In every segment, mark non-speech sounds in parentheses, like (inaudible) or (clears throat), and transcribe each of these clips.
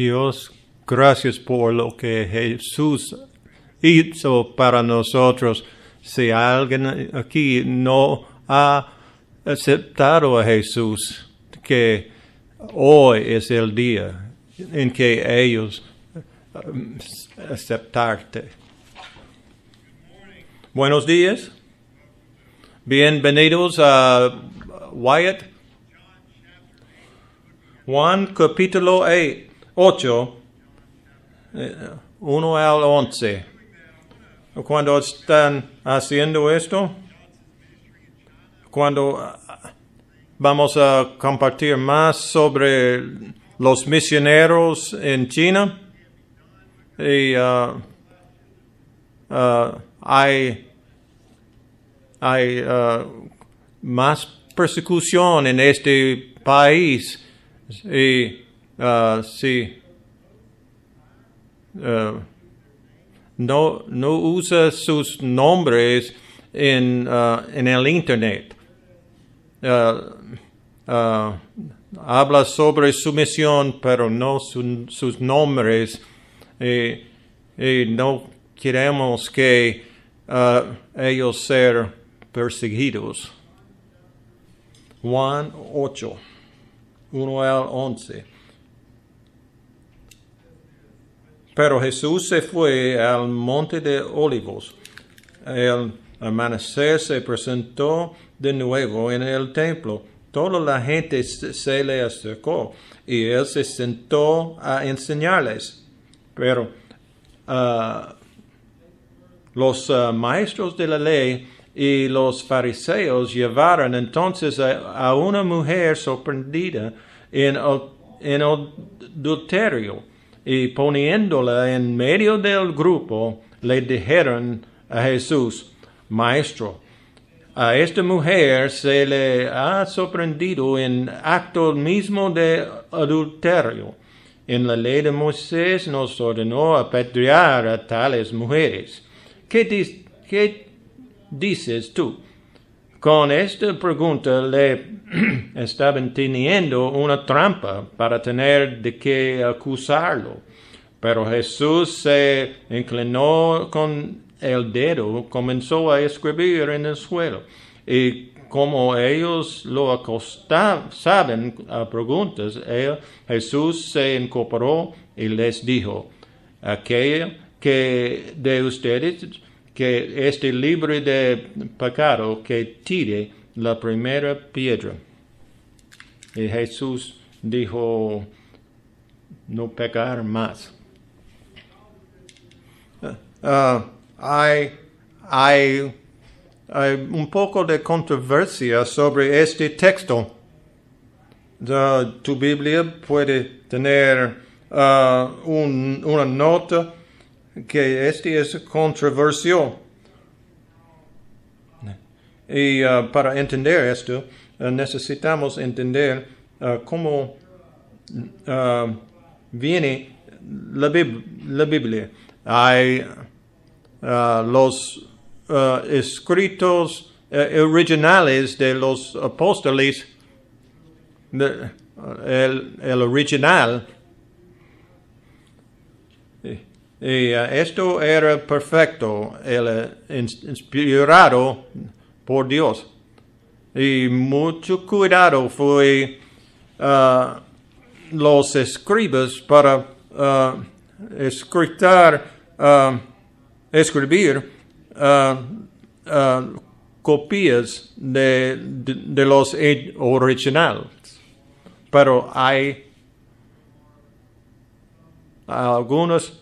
Dios, gracias por lo que Jesús hizo para nosotros. Si alguien aquí no ha aceptado a Jesús, que hoy es el día en que ellos um, aceptarte. Buenos días. Bienvenidos a Wyatt. Juan capítulo 8, 1 al 11. Cuando están haciendo esto, cuando ah, vamos a compartir más sobre los misioneros en China, y uh, uh, hay, hay uh, más persecución en este país y sí no, no usa sus nombres en, en el internet habla sobre su misión, pero no sus nombres. Y, no queremos que ellos sean perseguidos. Juan 8, 1 al 11. Pero Jesús se fue al monte de olivos. El amanecer se presentó de nuevo en el templo Toda la gente se le acercó y él se sentó a enseñarles. Pero ah, los ah, maestros de la ley y los fariseos llevaron entonces a, una mujer sorprendida en, en adulterio y poniéndola en medio del grupo le dijeron a Jesús, Maestro, a esta mujer se le ha sorprendido en acto mismo de adulterio. En la ley de Moisés nos ordenó apedrear a tales mujeres. ¿Qué, ¿Qué, dices tú? Con esta pregunta le (clears throat) estaban teniendo una trampa para tener de qué acusarlo. Pero Jesús se inclinó con el dedo comenzó a escribir en el suelo. Y como ellos lo acostaban, a preguntas, Jesús se incorporó y les dijo, aquel que de ustedes que esté libre de pecado, que tire la primera piedra. Y Jesús dijo, no pecar más. Uh, hay, hay, un poco de controversia sobre este texto. tu Biblia puede tener uh, una nota que este es controversial. Y uh, para entender esto, uh, necesitamos entender cómo viene la, Biblia. Hay Uh, los uh, escritos uh, originales de los apóstoles, el, original, y, esto era perfecto, el, inspirado por Dios. Y mucho cuidado fue los escribas para escritar escribir uh, uh, copias de, los originales, pero hay algunas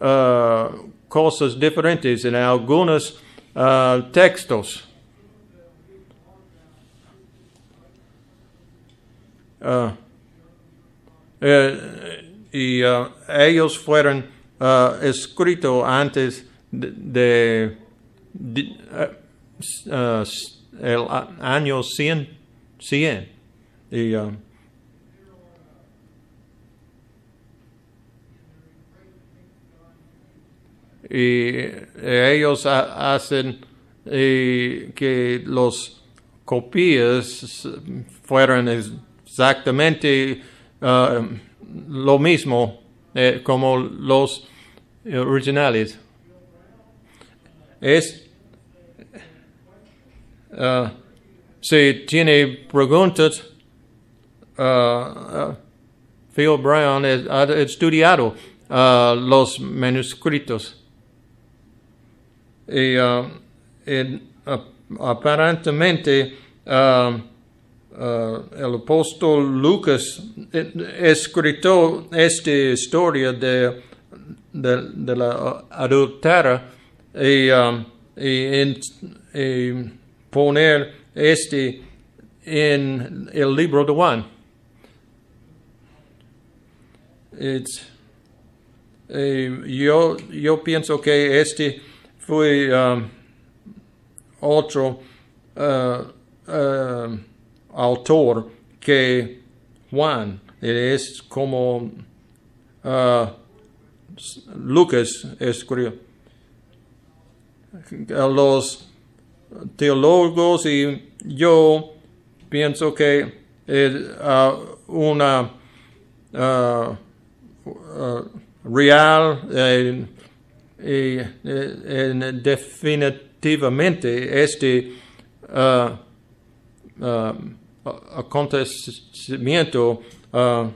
uh, cosas diferentes en algunos textos. Eh, y ellos fueron uh, escrito antes de, de uh, el año 100, 100. Y, y ellos hacen que los copias fueron exactamente uh, lo mismo eh, como los originales. Es, uh, si tiene preguntas, uh, uh, Phil Brown ha estudiado los manuscritos. Y en, aparentemente uh, uh, el apóstol Lucas escrito esta historia de, de, la adultera y, um, y, poner este en el libro de Juan. Yo, yo pienso que este fue um, otro uh, uh, autor que Juan. Es como uh, Lucas escribió. Los teólogos y yo pienso que es una real eh, en definitivamente este uh, uh, acontecimiento uh,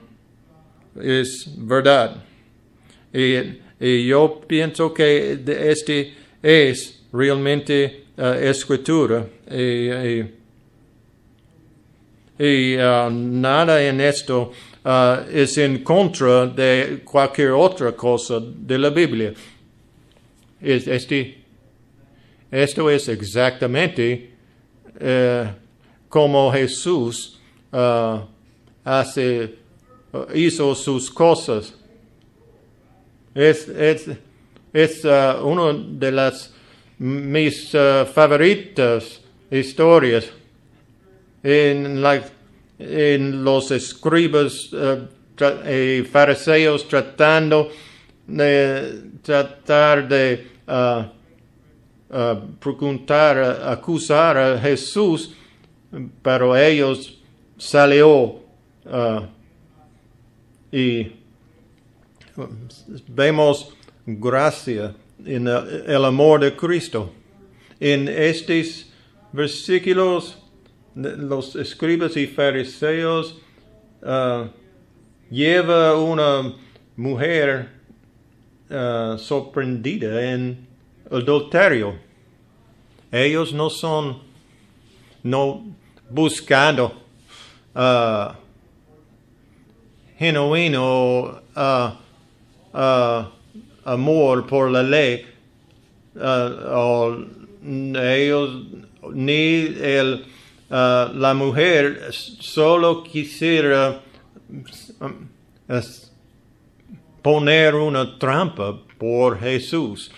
es verdad. Y, y, yo pienso que este es realmente escritura. Y, y nada en esto es en contra de cualquier otra cosa de la Biblia. Este, esto es exactamente uh, como Jesús uh, hace, hizo sus cosas. Es, es, es una de las mis favoritas historias en, los escribas y fariseos tratando de tratar de uh, uh, preguntar, acusar a Jesús, pero ellos salió uh, y vemos gracia en el, amor de Cristo. En estos versículos, los escribas y fariseos lleva una mujer uh, sorprendida en adulterio. Ellos no son, no buscando uh, genuino uh, amor por la ley. o ellos ni el, la mujer solo quisiera poner una trampa por Jesús.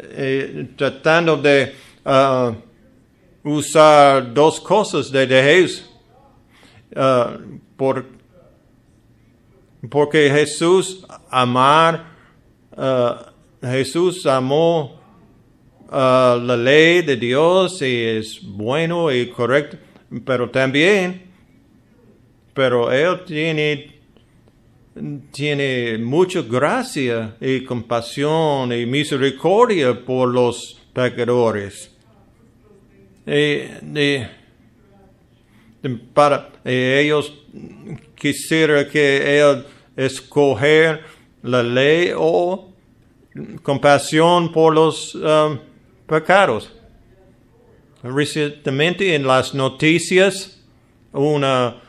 Eh, tratando de uh, usar dos cosas de, Jesús. Uh, por, porque Jesús amar, uh, Jesús amó la ley de Dios y es bueno y correcto, pero también pero Él tiene, tiene mucha gracia y compasión y misericordia por los pecadores. Para ellos quisiera que Él escoger la ley o compasión por los um, pecados. Recientemente en las noticias, una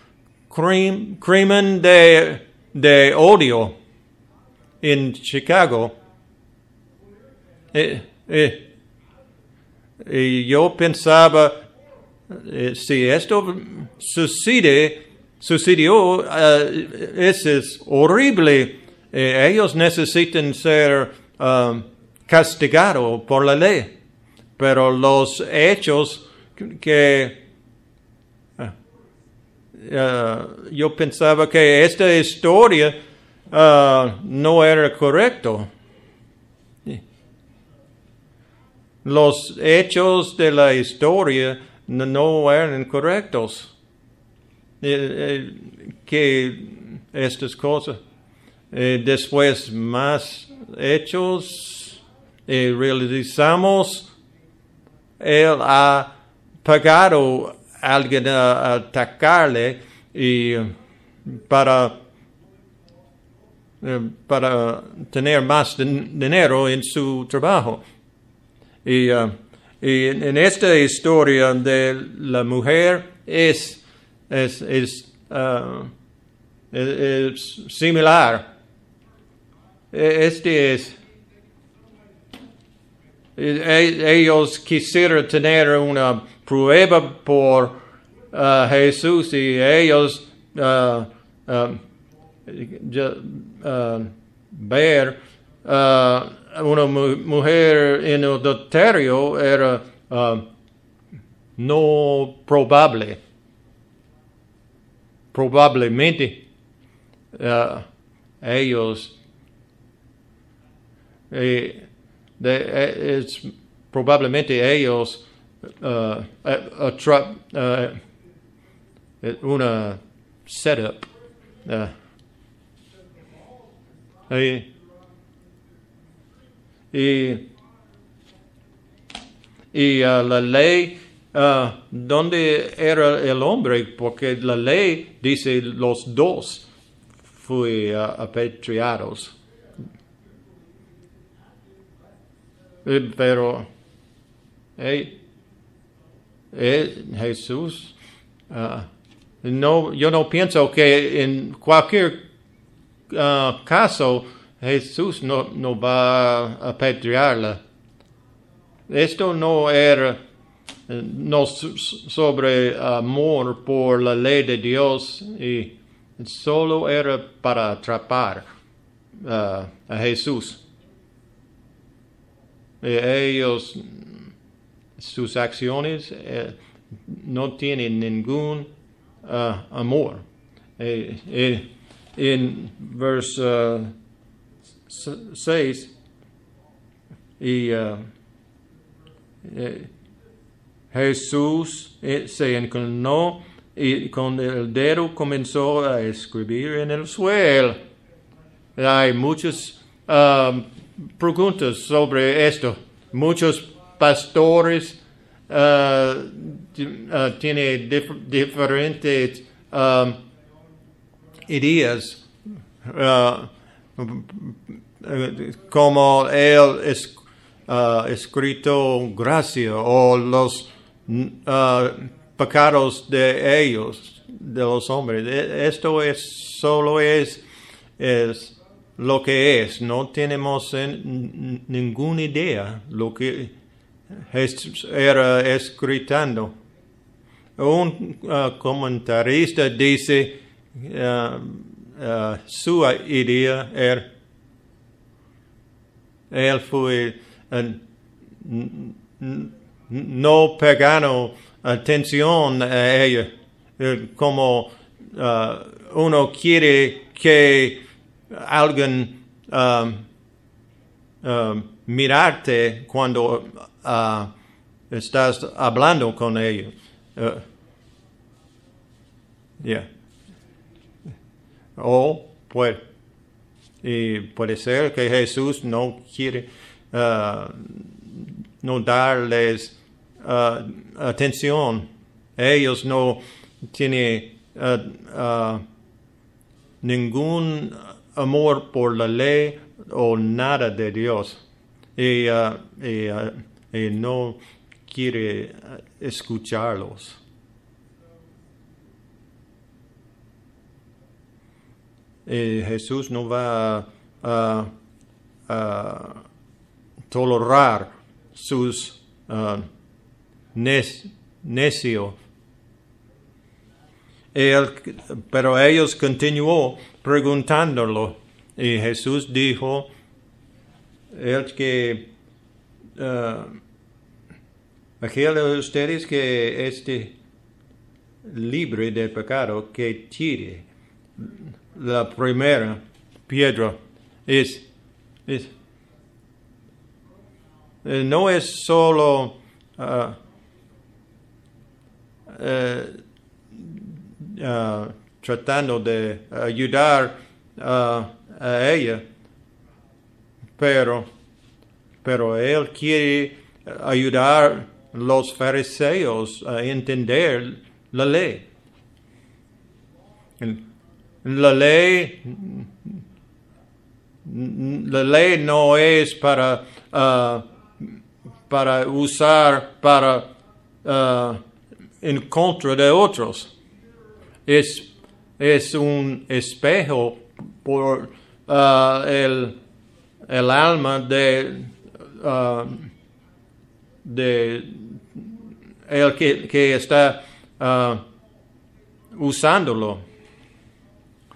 crimen de, de odio en Chicago. Eh, eh, y yo pensaba, eh, si esto sucede, sucedió, eso es horrible. ellos necesitan ser um, castigados por la ley. Pero los hechos que uh, yo pensaba que esta historia uh, no era correcto. Los hechos de la historia no, eran correctos. Eh, eh, que estas cosas. Eh, después más hechos, eh, realizamos, él ha pagado alguien a, atacarle y para, eh, para tener más din- dinero en su trabajo. Y, uh, y en, en esta historia de la mujer es, es, es, uh, es- es similar. E- Este es. E- Ellos quisieron tener una prueba por uh, Jesús y ellos uh, uh, ver una mu- mujer en adulterio era no probable. Probablemente ellos eh, de, eh, es probablemente ellos uh, eh, atra- uh, eh, una setup uh, y, y, y la ley ¿dónde era el hombre? Porque la ley dice los dos fui uh, Eh, Pero eh, eh, Jesús, ah, no, yo no pienso que en cualquier ah, caso Jesús no, no va a apedrearla. Esto no era no so- sobre amor por la ley de Dios y solo era para atrapar ah, a Jesús. Eh, ellos, sus acciones eh, no tienen ningún ah, amor. Eh, eh, en verso 6, y ah, eh, Jesús eh, se inclinó y con el dedo comenzó a escribir en el suelo. Hay muchas um, preguntas sobre esto. Muchos pastores uh, uh, tienen dif- diferentes um, ideas. uh, como él uh, escrito gracia o los uh, pecados de ellos, de los hombres. E- Esto es solo es, es lo que es. No tenemos en- ninguna idea lo que Jesús era escritando. Un uh, comentarista dice uh, uh, su idea era él fue no pegando atención a ella Eh, como uno quiere que alguien um, um, mirarte cuando uh, estás hablando con ella. Uh, yeah. O puede, y puede ser que Jesús no quiere uh, no darles uh, atención. Ellos no tienen ningún amor por la ley o nada de Dios. Y, y, y no quiere uh, escucharlos. Y Jesús no va a, tolerar sus uh, nec- necio. Pero ellos continuó preguntándolo y Jesús dijo, el que uh, aquel de ustedes que esté libre de pecado, que tire la primera piedra. Es, es, eh, no es solo eh, ah, tratando de ayudar ah, a ella, pero, pero él quiere ayudar a los fariseos a entender la ley. La ley, la ley no es para, ah, para usar para en contra de otros. Es, es un espejo por ah, el, el alma de, ah, de el que, que está ah, usándolo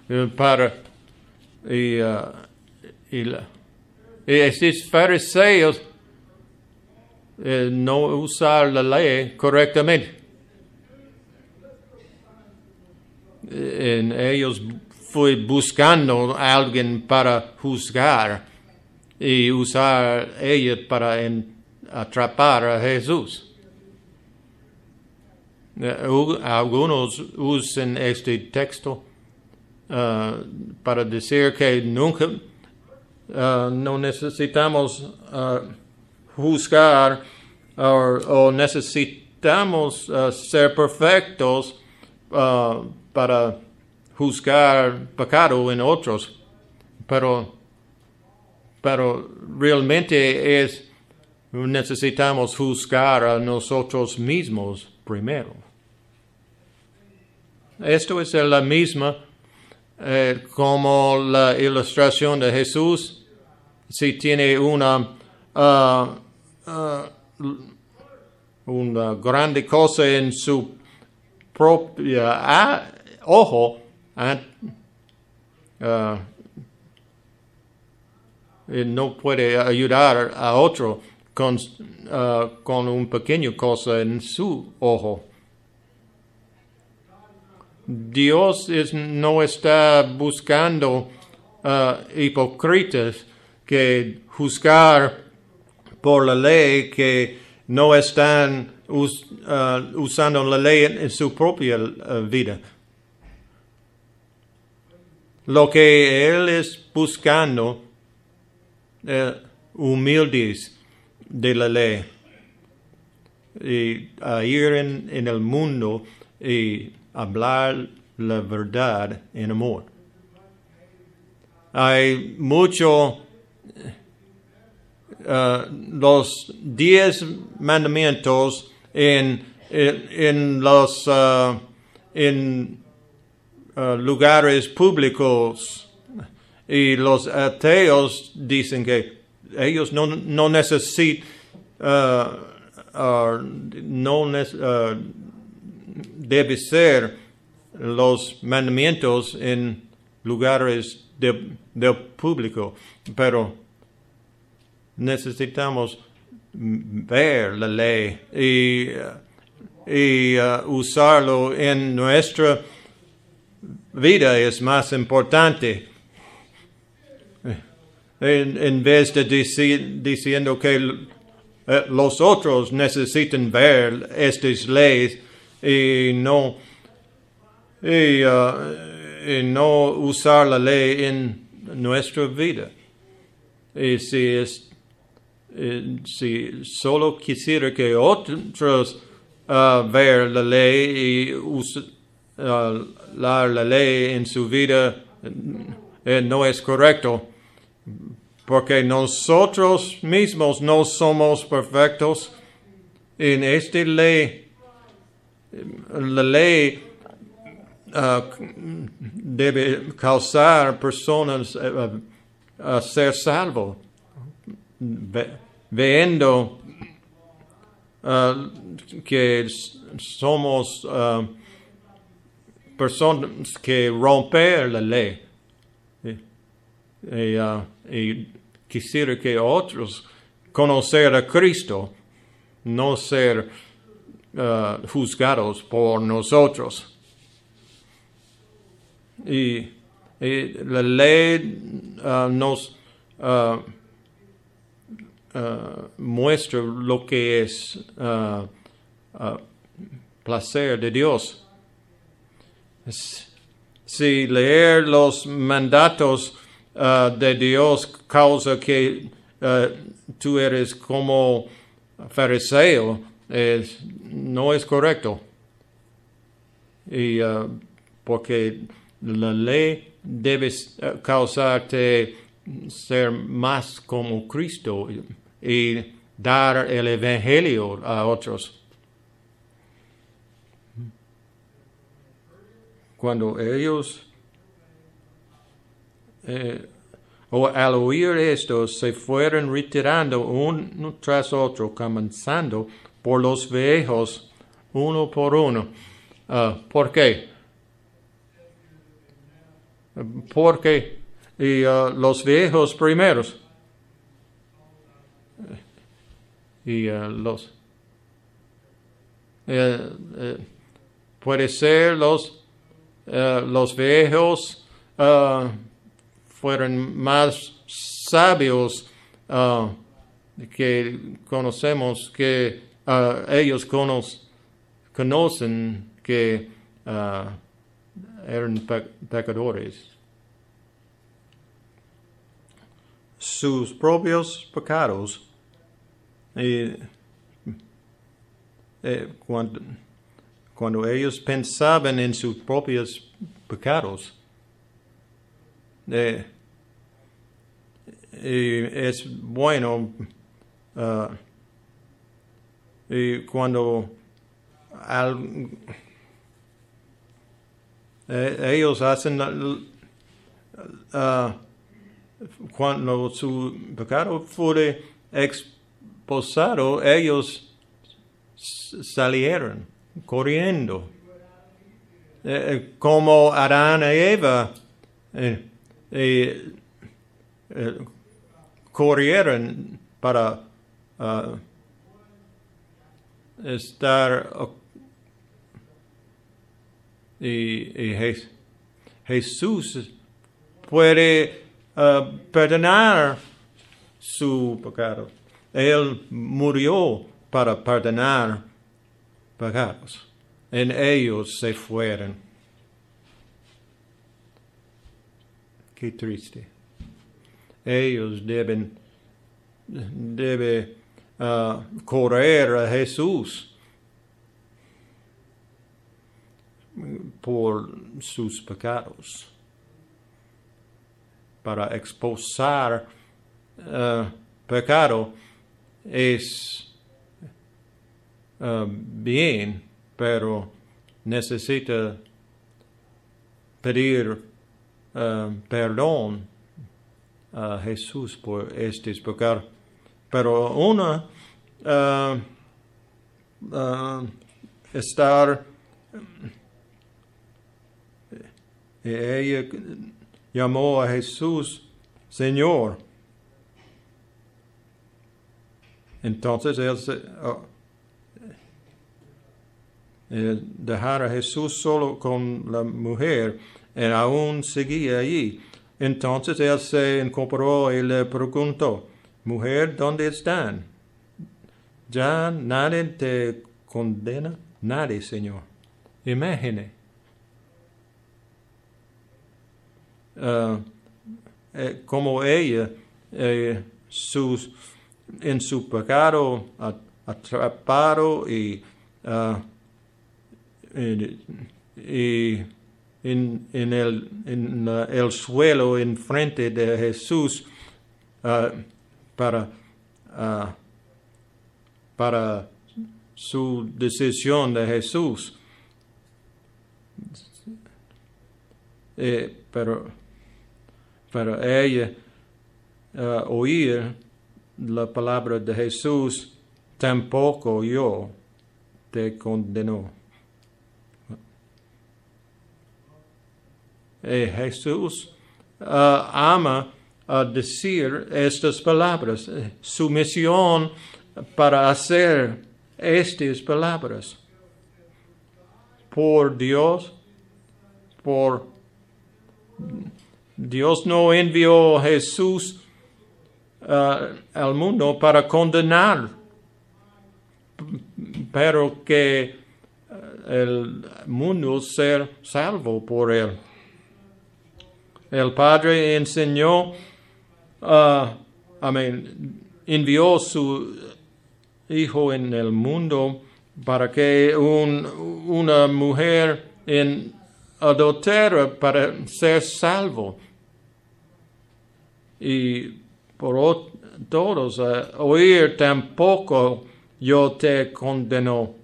eh, para y, y, y estos fariseos eh, no usar la ley correctamente. Eh, En ellos fue buscando a alguien para juzgar y usar ella para atrapar a Jesús. Eh, Algunos usan este texto ah, para decir que nunca ah, no necesitamos juzgar o, necesitamos ser perfectos para juzgar pecado en otros, pero, pero realmente es necesitamos juzgar a nosotros mismos primero. Esto es la misma eh, como la ilustración de Jesús. Si tiene una, ah, una grande cosa en su propia ojo, ah, ah, y no puede ayudar a otro con, ah, con un pequeño cosa en su ojo. Dios no está buscando ah, hipócritas que juzgar por la ley que no están us- usando la ley en, su propia vida. Lo que Él es buscando, eh, humildes de la ley, y ir en, el mundo y hablar la verdad en amor. Hay mucho, eh, los diez mandamientos en, en, los, ah, en ah, lugares públicos y los ateos dicen que ellos no, no necesitan, ah, ah, no nec- ah, debe ser los mandamientos en lugares de, del público, pero necesitamos ver la ley y, y uh, usarlo en nuestra vida es más importante. En, vez de deci- diciendo que eh, los otros necesitan ver estas leyes y no, y, uh, y no usar la ley en nuestra vida. Y si, es, eh, si solo quisiera que otros uh, ver la ley y usar la, la ley en su vida, eh, no es correcto porque nosotros mismos no somos perfectos. En esta ley, la ley ah, debe causar personas a ser salvos, Ve- viendo ah, que somos ah, personas que rompen la ley. Y, y quisiera que otros conocer a Cristo, no ser ah, juzgados por nosotros. Y, la ley ah, nos muestra lo que es placer de Dios. Si leer los mandatos uh, de Dios causa que uh, tú eres como fariseo, es, no es correcto. Y uh, porque la ley debe causarte ser más como Cristo y dar el Evangelio a otros. Cuando ellos, eh, o al oír esto, se fueron retirando uno tras otro, comenzando por los viejos, uno por uno. Uh, ¿Por qué? Porque y, uh, los viejos primeros y uh, los eh, eh, puede ser los eh, los viejos fueron más sabios que conocemos que ellos conocen que eran pecadores. Sus propios pecados y eh, cuando, cuando, ellos pensaban en sus propios pecados, eh, es bueno uh, y cuando al, eh, ellos hacen cuando su pecado fue exposado, ellos salieron corriendo. Eh, eh, como Adán y Eva eh, corrieron para uh, estar y, y Jesús puede uh, perdonar su pecado. Él murió para perdonar pecados. En ellos se fueron. Qué triste. Ellos deben, debe uh, correr a Jesús por sus pecados para expulsar uh, pecado es uh, bien, pero necesita pedir uh, perdón a Jesús por este pecados. Pero una estar ella llamó a Jesús Señor. Entonces él, oh, dejar a Jesús solo con la mujer y aún seguía allí. Entonces él se incorporó y le preguntó, mujer, ¿dónde están? Ya nadie te condena, nadie, Señor. Imagine Uh, eh, como ella eh, sus, en su pecado atrapado y, uh, y, en, en, el, en el suelo enfrente de Jesús uh, para, para su decisión de Jesús. Eh, pero para ella uh, oír la palabra de Jesús, tampoco yo te condeno. Y Jesús uh, ama a decir estas palabras, su misión para hacer estas palabras por Dios, por Dios no envió a Jesús al mundo para condenar, pero que el mundo ser salvo por él. El Padre enseñó, uh, amén, envió su Hijo en el mundo para que un, una mujer en adultera para ser salvo. Y por todos, uh, oír tampoco yo te condeno.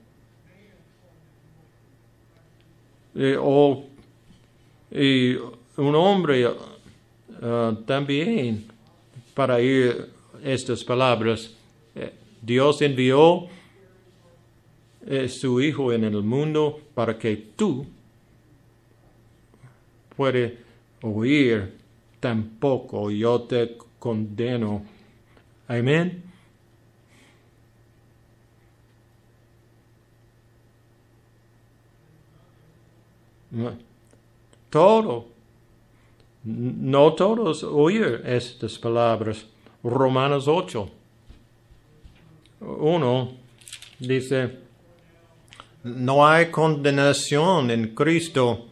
Y, o, y un hombre uh, también para ir estas palabras. Dios envió eh, su Hijo en el mundo para que tú puedas oír tampoco yo te condeno. Amén. Todo. No todos oír estas palabras. Romanos 8. Uno dice, no hay condenación en Cristo.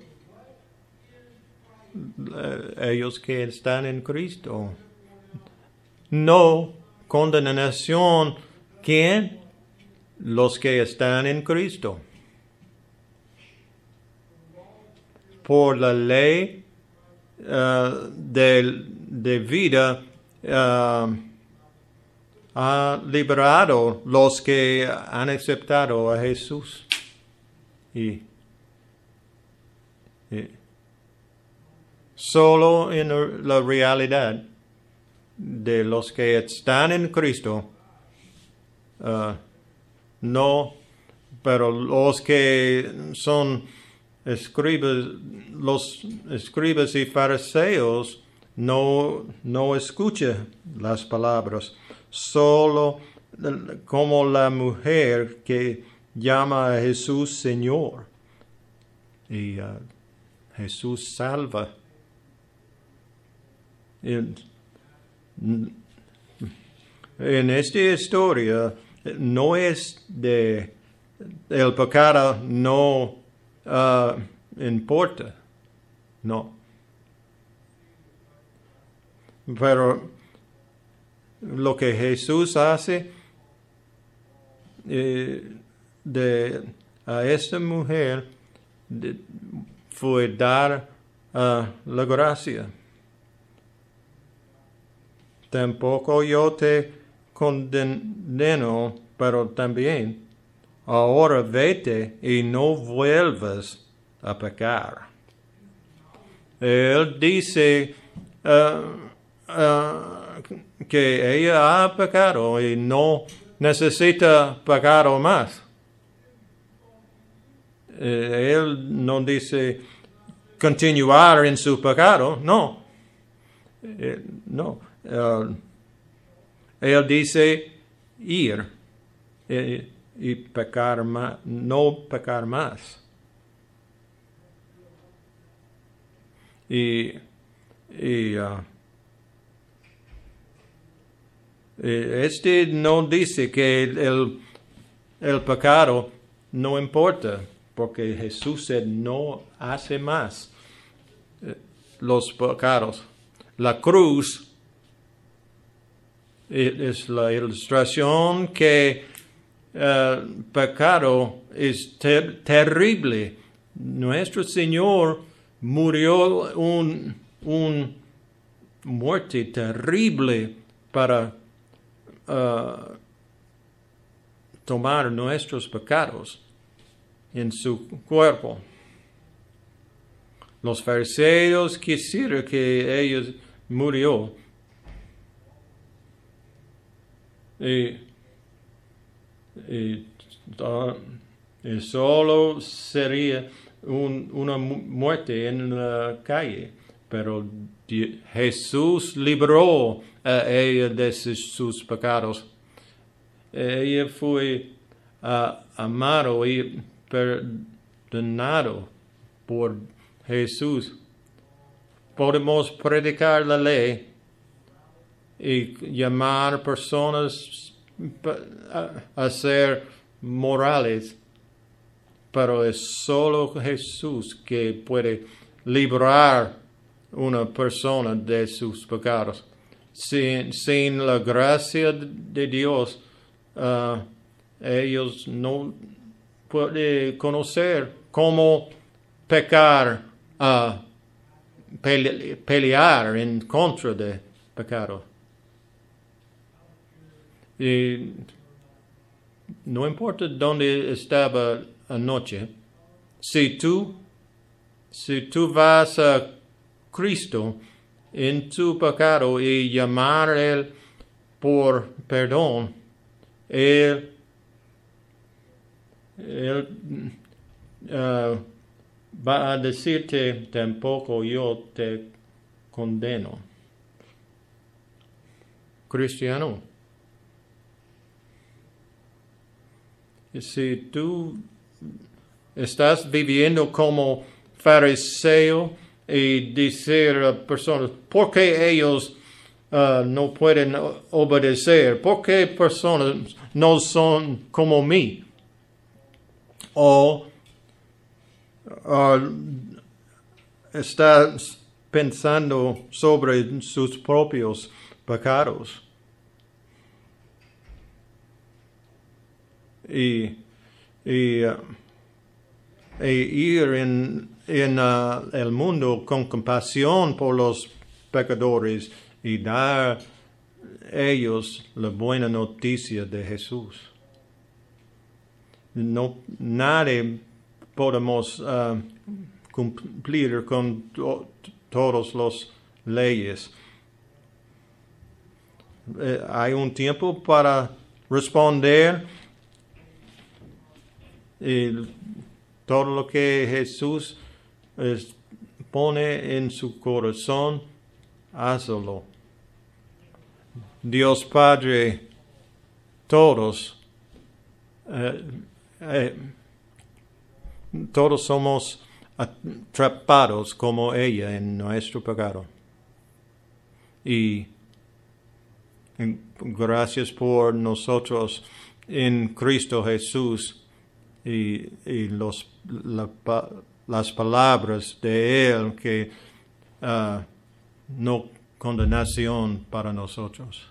Eh, ellos que están en Cristo. No condenación. ¿Quién? Los que están en Cristo. Por la ley uh, de, vida uh, ha liberado los que han aceptado a Jesús. Y, y solo en la realidad de los que están en Cristo, uh, no, pero los que son escribas, los escribas y fariseos no, no escuchan las palabras, solo como la mujer que llama a Jesús Señor. Y uh, Jesús salva. En, en esta historia no es de el pecado no uh, importa, no. Pero lo que Jesús hace eh, de, a esta mujer fue dar uh, la gracia. Tampoco yo te condeno, pero también ahora vete y no vuelvas a pecar. Él dice uh, uh, que ella ha pecado y no necesita pecar más. Eh, él no dice continuar en su pecado, no. Eh, no. Uh, él dice ir eh, y pecar más, no pecar más. Y, y uh, este no dice que el, el pecado no importa porque Jesús no hace más eh, los pecados. La cruz es la ilustración que eh, pecado es terrible. Nuestro Señor murió un, un muerte terrible para uh, tomar nuestros pecados en su cuerpo. Los fariseos quisieron que ellos murió. Y solo sería un, una muerte en la calle, pero Jesús libró a ella de sus, pecados. Ella fue uh, amado y perdonado por Jesús. Podemos predicar la ley y llamar personas a, ser morales, pero es solo Jesús que puede librar una persona de sus pecados. Sin, sin la gracia de Dios, uh, ellos no pueden conocer cómo pecar, uh, pele, pelear en contra de pecado. Y no importa dónde estaba anoche, si tú, si tú vas a Cristo en tu pecado y llamar Él por perdón, Él, él uh, va a decirte, tampoco yo te condeno. Cristiano. Si tú estás viviendo como fariseo y decir a personas, ¿por qué ellos uh, no pueden obedecer? ¿Por qué personas no son como mí? O uh, estás pensando sobre sus propios pecados. Y, y uh, e ir en, en uh, el mundo con compasión por los pecadores y dar ellos la buena noticia de Jesús. No, nadie podemos uh, cumplir con to, todas las leyes. Eh, hay un tiempo para responder y todo lo que Jesús es, pone en su corazón, hazlo. Dios Padre, todos, eh, eh, todos somos atrapados como ella en nuestro pecado. Y gracias por nosotros en Cristo Jesús y, y las palabras de Él que uh, no condenación para nosotros.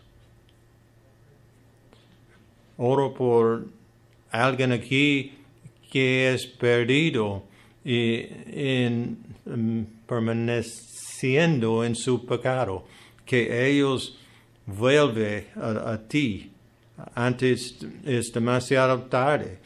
Oro por alguien aquí que es perdido y en, um, permaneciendo en su pecado, que ellos vuelven a, a ti. Antes es demasiado tarde.